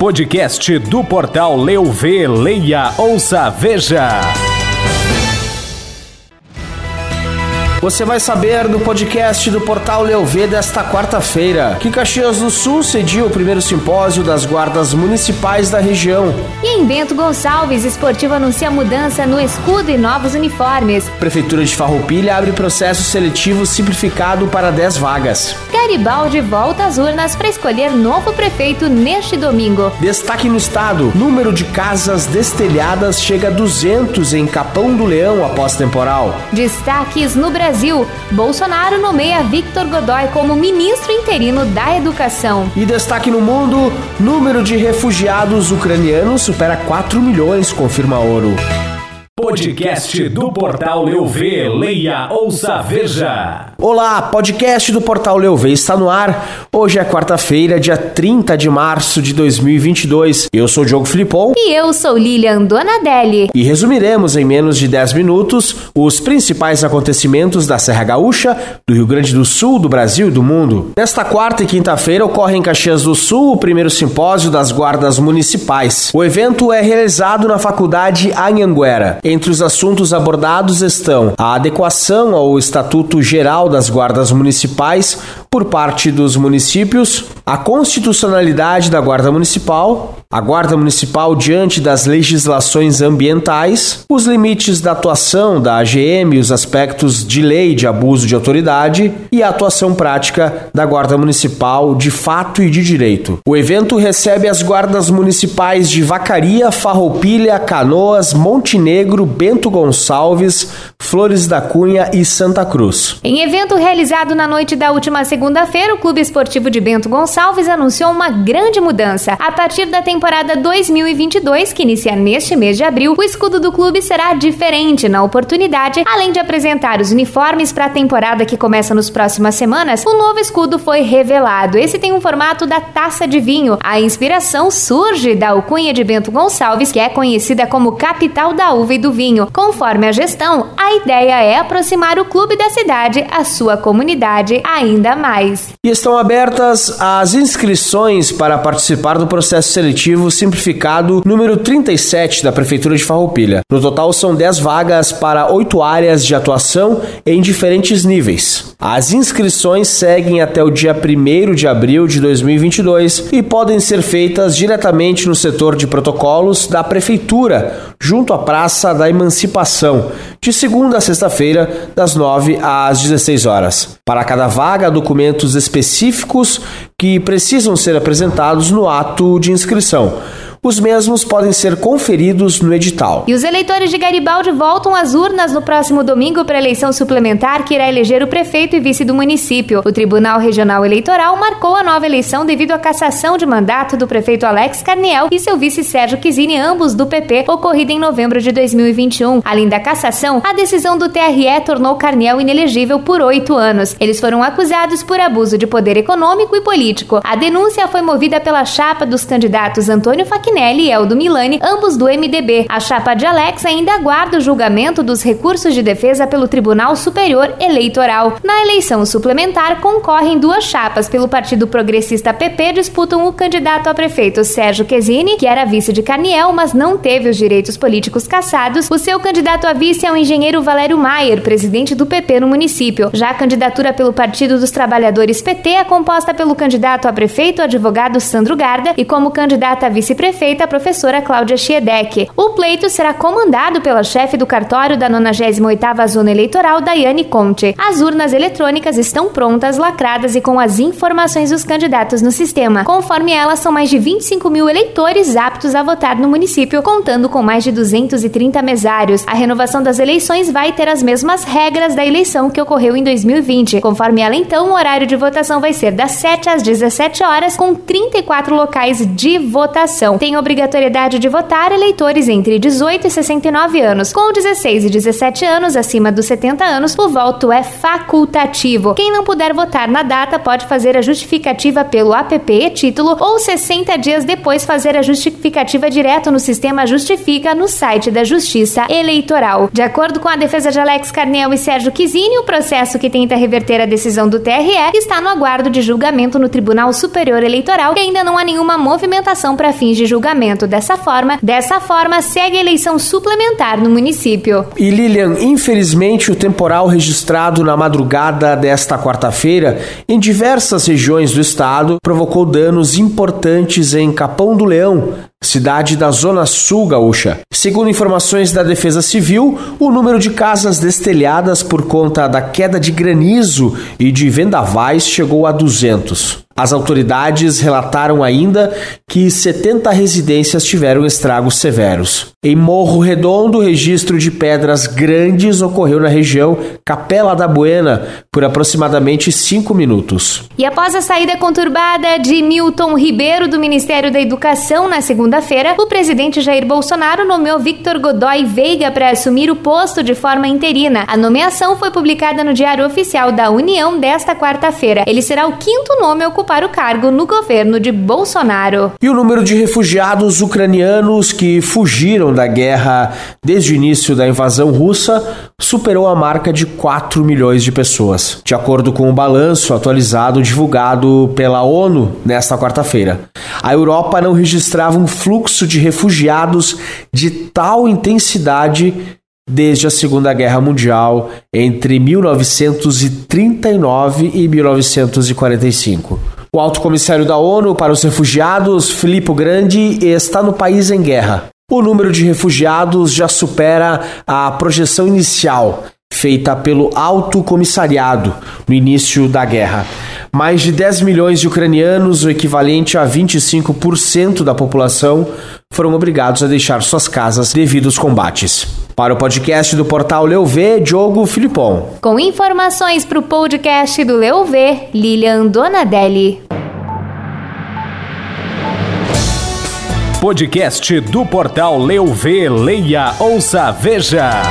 Podcast do portal Leu Vê, Leia, Ouça, Veja. Você vai saber no podcast do Portal Leovê desta quarta-feira que Caxias do Sul cediu o primeiro simpósio das guardas municipais da região. E em Bento Gonçalves, Esportivo anuncia mudança no escudo e novos uniformes. Prefeitura de Farroupilha abre processo seletivo simplificado para 10 vagas. Garibaldi volta às urnas para escolher novo prefeito neste domingo. Destaque no estado: número de casas destelhadas chega a 200 em Capão do Leão após temporal. Destaques no Brasil Brasil, Bolsonaro nomeia Victor Godoy como ministro interino da Educação. E destaque no mundo: número de refugiados ucranianos supera 4 milhões, confirma Ouro. Podcast do Portal Leuv, leia, ouça, veja. Olá, podcast do Portal Leuv está no ar. Hoje é quarta-feira, dia 30 de março de 2022. Eu sou o Diogo Filipon. E eu sou Lilian Donadelli. E resumiremos em menos de 10 minutos os principais acontecimentos da Serra Gaúcha, do Rio Grande do Sul, do Brasil e do mundo. Nesta quarta e quinta-feira ocorre em Caxias do Sul o primeiro simpósio das guardas municipais. O evento é realizado na Faculdade Anhanguera. Entre os assuntos abordados estão a adequação ao Estatuto Geral das Guardas Municipais por parte dos municípios, a constitucionalidade da Guarda Municipal, a Guarda Municipal diante das legislações ambientais, os limites da atuação da AGM, os aspectos de lei de abuso de autoridade e a atuação prática da Guarda Municipal de fato e de direito. O evento recebe as guardas municipais de Vacaria, Farroupilha, Canoas, Montenegro, Bento Gonçalves, Flores da Cunha e Santa Cruz. Em evento realizado na noite da última segunda-feira, o Clube Esportivo de Bento Gonçalves anunciou uma grande mudança. A partir da temporada temporada 2022, que inicia neste mês de abril, o escudo do clube será diferente na oportunidade. Além de apresentar os uniformes para a temporada que começa nos próximas semanas, o novo escudo foi revelado. Esse tem um formato da taça de vinho. A inspiração surge da alcunha de Bento Gonçalves, que é conhecida como capital da uva e do vinho. Conforme a gestão, a ideia é aproximar o clube da cidade à sua comunidade ainda mais. E estão abertas as inscrições para participar do processo seletivo Simplificado número 37 da Prefeitura de Farroupilha. No total são 10 vagas para 8 áreas de atuação em diferentes níveis. As inscrições seguem até o dia 1 de abril de 2022 e podem ser feitas diretamente no setor de protocolos da Prefeitura, junto à Praça da Emancipação, de segunda a sexta-feira, das 9 às 16 horas. Para cada vaga, documentos específicos que precisam ser apresentados no ato de inscrição os mesmos podem ser conferidos no edital. E os eleitores de Garibaldi voltam às urnas no próximo domingo para a eleição suplementar que irá eleger o prefeito e vice do município. O Tribunal Regional Eleitoral marcou a nova eleição devido à cassação de mandato do prefeito Alex Carniel e seu vice Sérgio Quizini, ambos do PP, ocorrida em novembro de 2021. Além da cassação, a decisão do TRE tornou Carniel inelegível por oito anos. Eles foram acusados por abuso de poder econômico e político. A denúncia foi movida pela chapa dos candidatos Antônio Faquinha Martinelli e Eldo Milani, ambos do MDB. A chapa de Alex ainda aguarda o julgamento dos recursos de defesa pelo Tribunal Superior Eleitoral. Na eleição suplementar, concorrem duas chapas. Pelo Partido Progressista PP, disputam o candidato a prefeito Sérgio Quesini, que era vice de Carniel, mas não teve os direitos políticos cassados. O seu candidato a vice é o engenheiro Valério Maier, presidente do PP no município. Já a candidatura pelo Partido dos Trabalhadores PT é composta pelo candidato a prefeito, advogado Sandro Garda, e como candidata a vice-prefeito, prefeita, a professora Cláudia Schiedeck. O pleito será comandado pela chefe do cartório da 98ª Zona Eleitoral, Daiane Conte. As urnas eletrônicas estão prontas, lacradas e com as informações dos candidatos no sistema. Conforme elas, são mais de 25 mil eleitores aptos a votar no município, contando com mais de 230 mesários. A renovação das eleições vai ter as mesmas regras da eleição que ocorreu em 2020. Conforme ela, então, o horário de votação vai ser das 7 às 17 horas, com 34 locais de votação. Tem tem obrigatoriedade de votar eleitores entre 18 e 69 anos. Com 16 e 17 anos, acima dos 70 anos, o voto é facultativo. Quem não puder votar na data pode fazer a justificativa pelo app e título ou 60 dias depois fazer a justificativa direto no sistema Justifica no site da Justiça Eleitoral. De acordo com a defesa de Alex Carnel e Sérgio Quizini, o processo que tenta reverter a decisão do TRE está no aguardo de julgamento no Tribunal Superior Eleitoral e ainda não há nenhuma movimentação para fins de julgamento. Dessa forma, dessa forma segue a eleição suplementar no município. E Lilian, infelizmente o temporal registrado na madrugada desta quarta-feira em diversas regiões do estado provocou danos importantes em Capão do Leão, cidade da Zona Sul gaúcha. Segundo informações da Defesa Civil, o número de casas destelhadas por conta da queda de granizo e de vendavais chegou a 200. As autoridades relataram ainda que 70 residências tiveram estragos severos. Em Morro Redondo, registro de pedras grandes ocorreu na região Capela da Buena por aproximadamente cinco minutos. E após a saída conturbada de Milton Ribeiro do Ministério da Educação na segunda-feira, o presidente Jair Bolsonaro nomeou Victor Godoy Veiga para assumir o posto de forma interina. A nomeação foi publicada no Diário Oficial da União desta quarta-feira. Ele será o quinto nome ocupado para o cargo no governo de Bolsonaro. E o número de refugiados ucranianos que fugiram da guerra desde o início da invasão russa superou a marca de 4 milhões de pessoas, de acordo com o balanço atualizado divulgado pela ONU nesta quarta-feira. A Europa não registrava um fluxo de refugiados de tal intensidade desde a Segunda Guerra Mundial entre 1939 e 1945. O alto comissário da ONU para os refugiados, Filippo Grandi, está no país em guerra. O número de refugiados já supera a projeção inicial feita pelo Alto Comissariado no início da guerra. Mais de 10 milhões de ucranianos, o equivalente a 25% da população, foram obrigados a deixar suas casas devido aos combates. Para o podcast do portal Leuv, Diogo Filipon. Com informações para o podcast do Leuv, Lilian Donadelli. Podcast do portal Leuv, leia, ouça, veja.